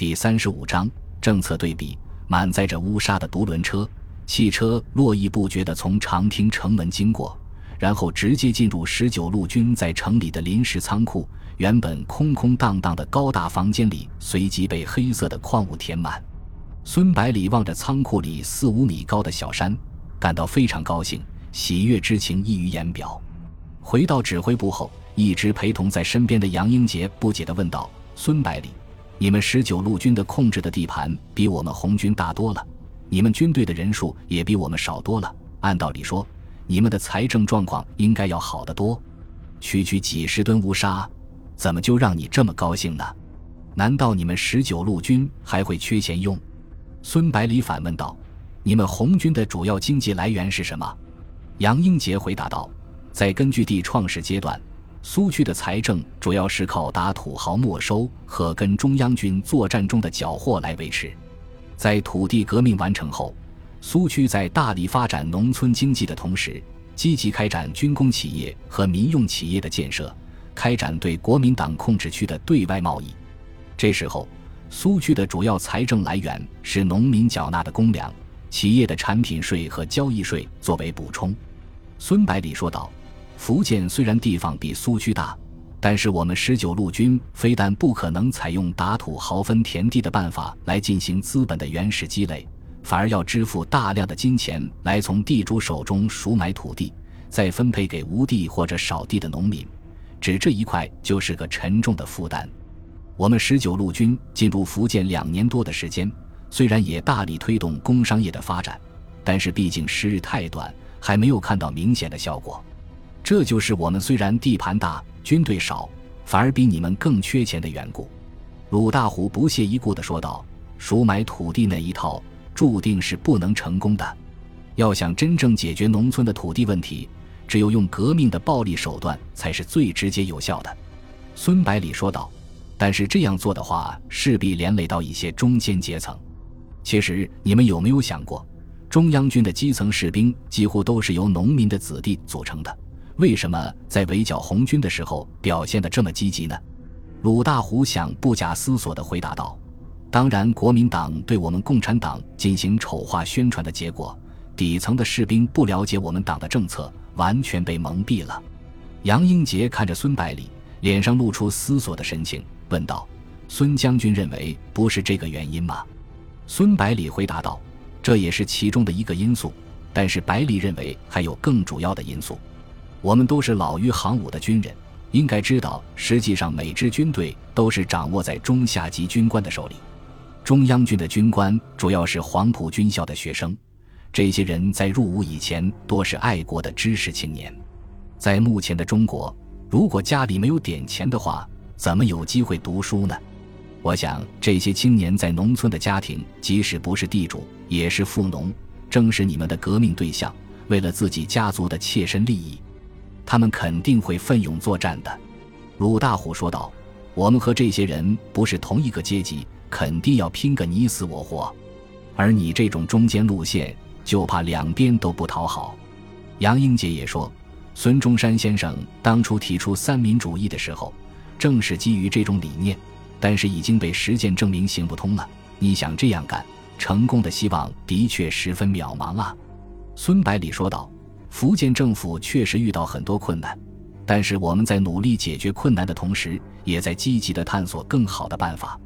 第三十五章政策对比。满载着乌纱的独轮车、汽车络绎不绝地从长汀城门经过，然后直接进入十九路军在城里的临时仓库。原本空空荡荡的高大房间里，随即被黑色的矿物填满。孙百里望着仓库里四五米高的小山，感到非常高兴，喜悦之情溢于言表。回到指挥部后，一直陪同在身边的杨英杰不解地问道：“孙百里。”你们十九路军的控制的地盘比我们红军大多了，你们军队的人数也比我们少多了。按道理说，你们的财政状况应该要好得多。区区几十吨乌沙，怎么就让你这么高兴呢？难道你们十九路军还会缺钱用？孙百里反问道：“你们红军的主要经济来源是什么？”杨英杰回答道：“在根据地创始阶段。”苏区的财政主要是靠打土豪没收和跟中央军作战中的缴获来维持。在土地革命完成后，苏区在大力发展农村经济的同时，积极开展军工企业和民用企业的建设，开展对国民党控制区的对外贸易。这时候，苏区的主要财政来源是农民缴纳的公粮、企业的产品税和交易税作为补充。孙百里说道。福建虽然地方比苏区大，但是我们十九路军非但不可能采用打土豪分田地的办法来进行资本的原始积累，反而要支付大量的金钱来从地主手中赎买土地，再分配给无地或者少地的农民，只这一块就是个沉重的负担。我们十九路军进入福建两年多的时间，虽然也大力推动工商业的发展，但是毕竟时日太短，还没有看到明显的效果。这就是我们虽然地盘大、军队少，反而比你们更缺钱的缘故。”鲁大虎不屑一顾地说道，“赎买土地那一套，注定是不能成功的。要想真正解决农村的土地问题，只有用革命的暴力手段才是最直接有效的。”孙百里说道，“但是这样做的话，势必连累到一些中间阶层。其实，你们有没有想过，中央军的基层士兵几乎都是由农民的子弟组成的？”为什么在围剿红军的时候表现得这么积极呢？鲁大虎想不假思索地回答道：“当然，国民党对我们共产党进行丑化宣传的结果，底层的士兵不了解我们党的政策，完全被蒙蔽了。”杨英杰看着孙百里，脸上露出思索的神情，问道：“孙将军认为不是这个原因吗？”孙百里回答道：“这也是其中的一个因素，但是百里认为还有更主要的因素。”我们都是老于行伍的军人，应该知道，实际上每支军队都是掌握在中下级军官的手里。中央军的军官主要是黄埔军校的学生，这些人在入伍以前多是爱国的知识青年。在目前的中国，如果家里没有点钱的话，怎么有机会读书呢？我想，这些青年在农村的家庭，即使不是地主，也是富农，正是你们的革命对象。为了自己家族的切身利益。他们肯定会奋勇作战的，鲁大虎说道：“我们和这些人不是同一个阶级，肯定要拼个你死我活。而你这种中间路线，就怕两边都不讨好。”杨英杰也说：“孙中山先生当初提出三民主义的时候，正是基于这种理念，但是已经被实践证明行不通了。你想这样干，成功的希望的确十分渺茫啊。”孙百里说道。福建政府确实遇到很多困难，但是我们在努力解决困难的同时，也在积极的探索更好的办法。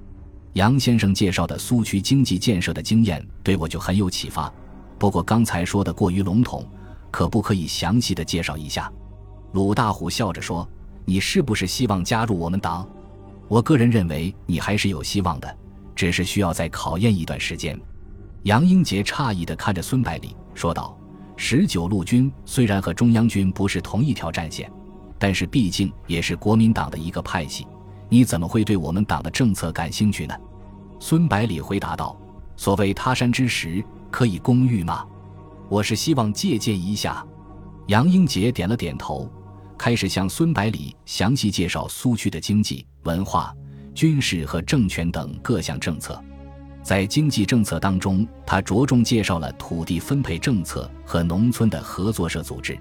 杨先生介绍的苏区经济建设的经验对我就很有启发。不过刚才说的过于笼统，可不可以详细的介绍一下？鲁大虎笑着说：“你是不是希望加入我们党？我个人认为你还是有希望的，只是需要再考验一段时间。”杨英杰诧异的看着孙百里说道。十九路军虽然和中央军不是同一条战线，但是毕竟也是国民党的一个派系。你怎么会对我们党的政策感兴趣呢？孙百里回答道：“所谓他山之石，可以攻玉吗？我是希望借鉴一下。”杨英杰点了点头，开始向孙百里详细介绍苏区的经济、文化、军事和政权等各项政策。在经济政策当中，他着重介绍了土地分配政策和农村的合作社组织；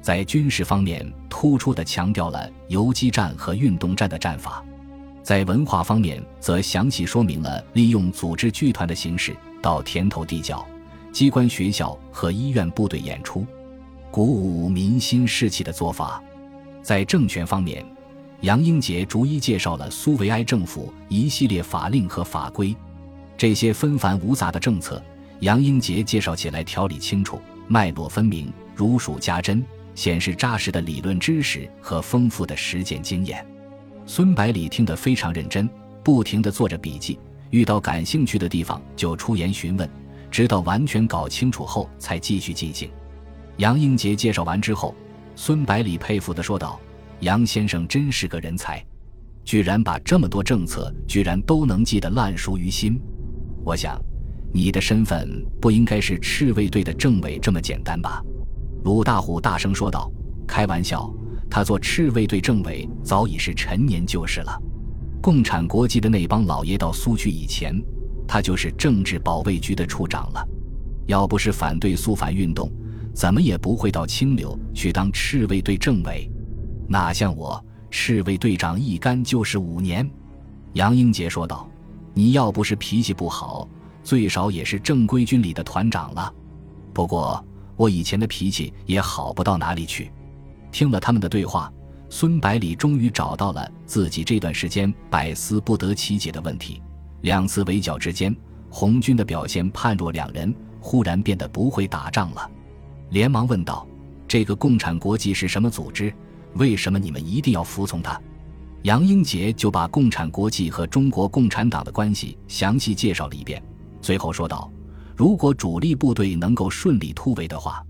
在军事方面，突出地强调了游击战和运动战的战法。在文化方面，则详细说明了利用组织剧团的形式到田头地角、机关学校和医院部队演出，鼓舞民心士气的做法。在政权方面，杨英杰逐一介绍了苏维埃政府一系列法令和法规。这些纷繁无杂的政策，杨英杰介绍起来条理清楚、脉络分明、如数家珍，显示扎实的理论知识和丰富的实践经验。孙百里听得非常认真，不停地做着笔记，遇到感兴趣的地方就出言询问，直到完全搞清楚后才继续进行。杨英杰介绍完之后，孙百里佩服地说道：“杨先生真是个人才，居然把这么多政策居然都能记得烂熟于心。我想，你的身份不应该是赤卫队的政委这么简单吧？”鲁大虎大声说道：“开玩笑。”他做赤卫队政委早已是陈年旧事了。共产国际的那帮老爷到苏区以前，他就是政治保卫局的处长了。要不是反对苏反运动，怎么也不会到清流去当赤卫队政委。哪像我，赤卫队长一干就是五年。杨英杰说道：“你要不是脾气不好，最少也是正规军里的团长了。不过我以前的脾气也好不到哪里去。”听了他们的对话，孙百里终于找到了自己这段时间百思不得其解的问题。两次围剿之间，红军的表现判若两人，忽然变得不会打仗了，连忙问道：“这个共产国际是什么组织？为什么你们一定要服从他？”杨英杰就把共产国际和中国共产党的关系详细介绍了一遍，最后说道：“如果主力部队能够顺利突围的话。”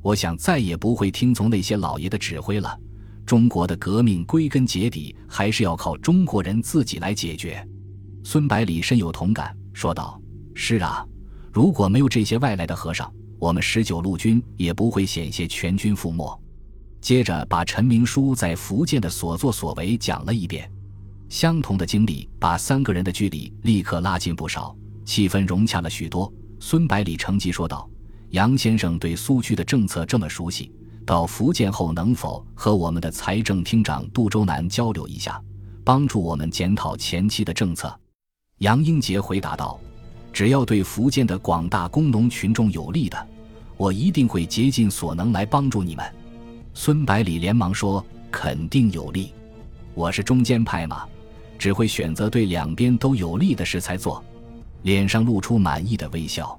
我想再也不会听从那些老爷的指挥了。中国的革命归根结底还是要靠中国人自己来解决。孙百里深有同感，说道：“是啊，如果没有这些外来的和尚，我们十九路军也不会险些全军覆没。”接着把陈明书在福建的所作所为讲了一遍。相同的经历把三个人的距离立刻拉近不少，气氛融洽了许多。孙百里乘机说道。杨先生对苏区的政策这么熟悉，到福建后能否和我们的财政厅长杜周南交流一下，帮助我们检讨前期的政策？杨英杰回答道：“只要对福建的广大工农群众有利的，我一定会竭尽所能来帮助你们。”孙百里连忙说：“肯定有利，我是中间派嘛，只会选择对两边都有利的事才做。”脸上露出满意的微笑。